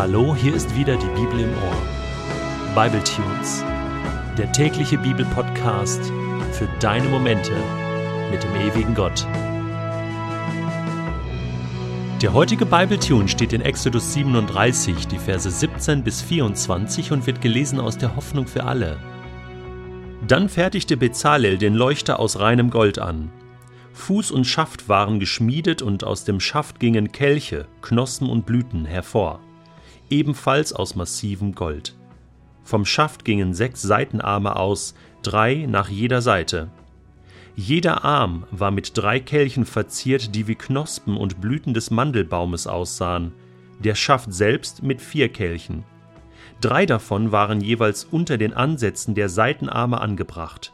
Hallo, hier ist wieder die Bibel im Ohr. Bible Tunes, der tägliche Bibelpodcast für deine Momente mit dem ewigen Gott. Der heutige Bible Tune steht in Exodus 37, die Verse 17 bis 24 und wird gelesen aus der Hoffnung für alle. Dann fertigte Bezalel den Leuchter aus reinem Gold an. Fuß und Schaft waren geschmiedet und aus dem Schaft gingen Kelche, Knospen und Blüten hervor ebenfalls aus massivem Gold. Vom Schaft gingen sechs Seitenarme aus, drei nach jeder Seite. Jeder Arm war mit drei Kelchen verziert, die wie Knospen und Blüten des Mandelbaumes aussahen, der Schaft selbst mit vier Kelchen. Drei davon waren jeweils unter den Ansätzen der Seitenarme angebracht.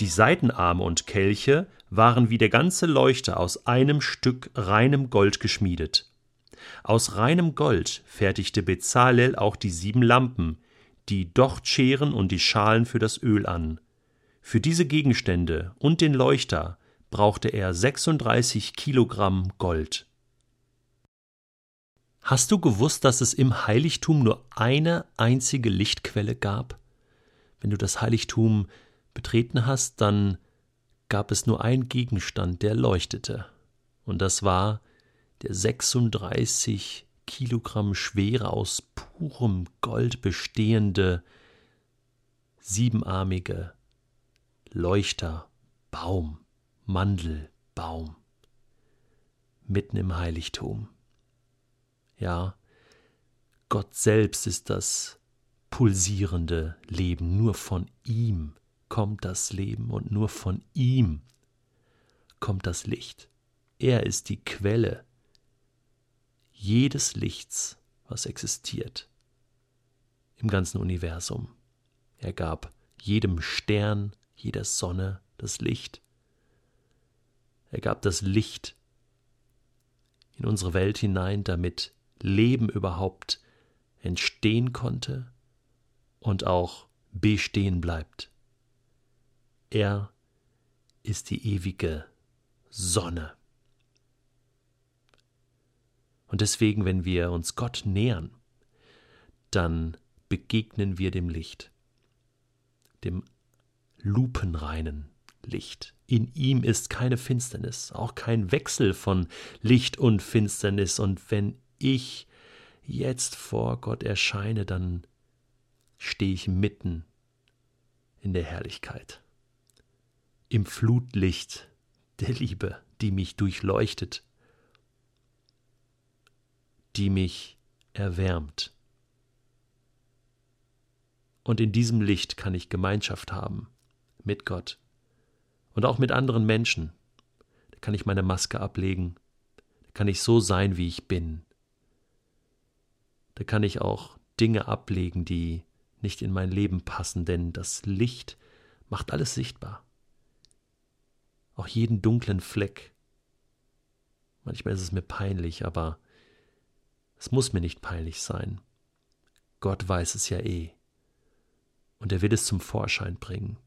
Die Seitenarme und Kelche waren wie der ganze Leuchter aus einem Stück reinem Gold geschmiedet. Aus reinem Gold fertigte Bezalel auch die sieben Lampen, die Dochtscheren und die Schalen für das Öl an. Für diese Gegenstände und den Leuchter brauchte er 36 Kilogramm Gold. Hast du gewusst, dass es im Heiligtum nur eine einzige Lichtquelle gab? Wenn du das Heiligtum betreten hast, dann gab es nur einen Gegenstand, der leuchtete, und das war der 36 Kilogramm schwere, aus purem Gold bestehende, siebenarmige Leuchterbaum, Mandelbaum, mitten im Heiligtum. Ja, Gott selbst ist das pulsierende Leben, nur von ihm kommt das Leben und nur von ihm kommt das Licht. Er ist die Quelle jedes Lichts, was existiert im ganzen Universum. Er gab jedem Stern, jeder Sonne das Licht. Er gab das Licht in unsere Welt hinein, damit Leben überhaupt entstehen konnte und auch bestehen bleibt. Er ist die ewige Sonne. Und deswegen, wenn wir uns Gott nähern, dann begegnen wir dem Licht, dem lupenreinen Licht. In ihm ist keine Finsternis, auch kein Wechsel von Licht und Finsternis. Und wenn ich jetzt vor Gott erscheine, dann stehe ich mitten in der Herrlichkeit, im Flutlicht der Liebe, die mich durchleuchtet die mich erwärmt. Und in diesem Licht kann ich Gemeinschaft haben mit Gott und auch mit anderen Menschen. Da kann ich meine Maske ablegen, da kann ich so sein, wie ich bin. Da kann ich auch Dinge ablegen, die nicht in mein Leben passen, denn das Licht macht alles sichtbar. Auch jeden dunklen Fleck. Manchmal ist es mir peinlich, aber es muss mir nicht peinlich sein. Gott weiß es ja eh. Und er will es zum Vorschein bringen.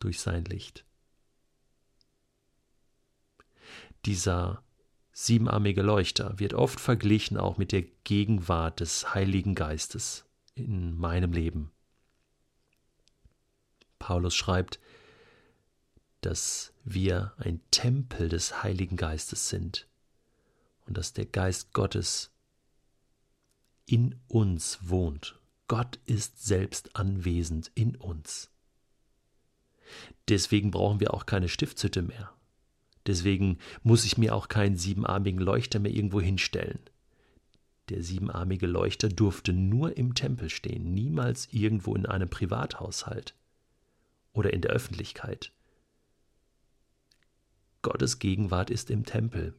Durch sein Licht. Dieser siebenarmige Leuchter wird oft verglichen auch mit der Gegenwart des Heiligen Geistes in meinem Leben. Paulus schreibt, dass wir ein Tempel des Heiligen Geistes sind und dass der Geist Gottes in uns wohnt. Gott ist selbst anwesend in uns. Deswegen brauchen wir auch keine Stiftshütte mehr. Deswegen muss ich mir auch keinen siebenarmigen Leuchter mehr irgendwo hinstellen. Der siebenarmige Leuchter durfte nur im Tempel stehen, niemals irgendwo in einem Privathaushalt oder in der Öffentlichkeit. Gottes Gegenwart ist im Tempel.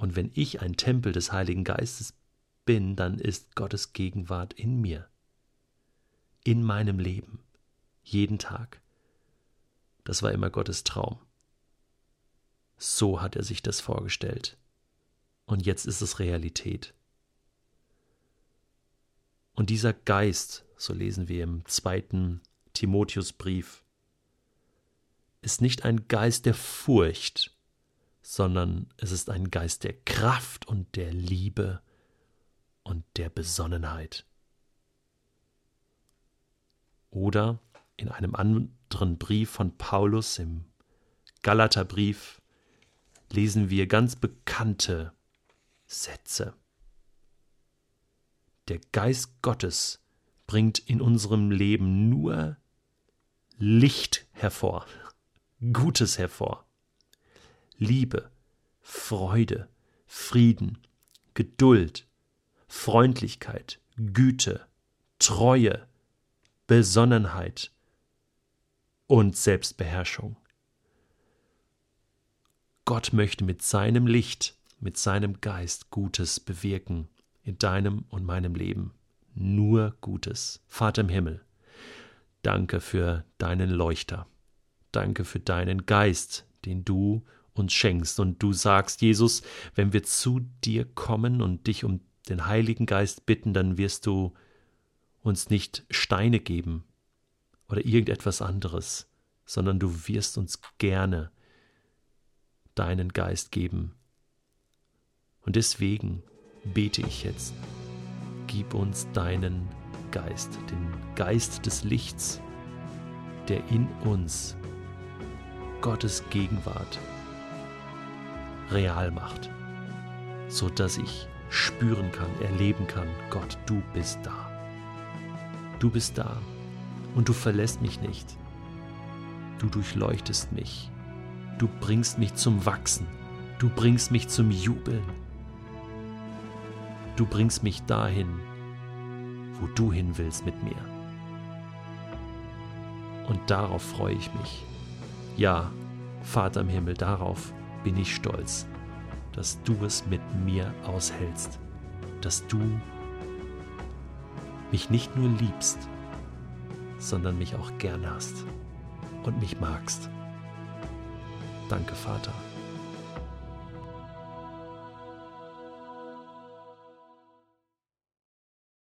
Und wenn ich ein Tempel des Heiligen Geistes bin, dann ist Gottes Gegenwart in mir, in meinem Leben, jeden Tag. Das war immer Gottes Traum. So hat er sich das vorgestellt. Und jetzt ist es Realität. Und dieser Geist, so lesen wir im zweiten Timotheusbrief, ist nicht ein Geist der Furcht, sondern es ist ein Geist der Kraft und der Liebe und der Besonnenheit. Oder in einem anderen Brief von Paulus im Galaterbrief lesen wir ganz bekannte Sätze. Der Geist Gottes bringt in unserem Leben nur Licht hervor, Gutes hervor. Liebe, Freude, Frieden, Geduld, Freundlichkeit, Güte, Treue, Besonnenheit und Selbstbeherrschung. Gott möchte mit seinem Licht, mit seinem Geist Gutes bewirken in deinem und meinem Leben. Nur Gutes. Vater im Himmel, danke für deinen Leuchter. Danke für deinen Geist, den du uns schenkst. Und du sagst, Jesus, wenn wir zu dir kommen und dich um den Heiligen Geist bitten, dann wirst du uns nicht Steine geben oder irgendetwas anderes, sondern du wirst uns gerne deinen Geist geben. Und deswegen bete ich jetzt, gib uns deinen Geist, den Geist des Lichts, der in uns Gottes Gegenwart real macht, so dass ich spüren kann, erleben kann, Gott, du bist da. Du bist da und du verlässt mich nicht. Du durchleuchtest mich. Du bringst mich zum Wachsen. Du bringst mich zum Jubeln. Du bringst mich dahin, wo du hin willst mit mir. Und darauf freue ich mich. Ja, Vater im Himmel, darauf bin ich stolz, dass du es mit mir aushältst, dass du mich nicht nur liebst, sondern mich auch gern hast und mich magst. Danke, Vater.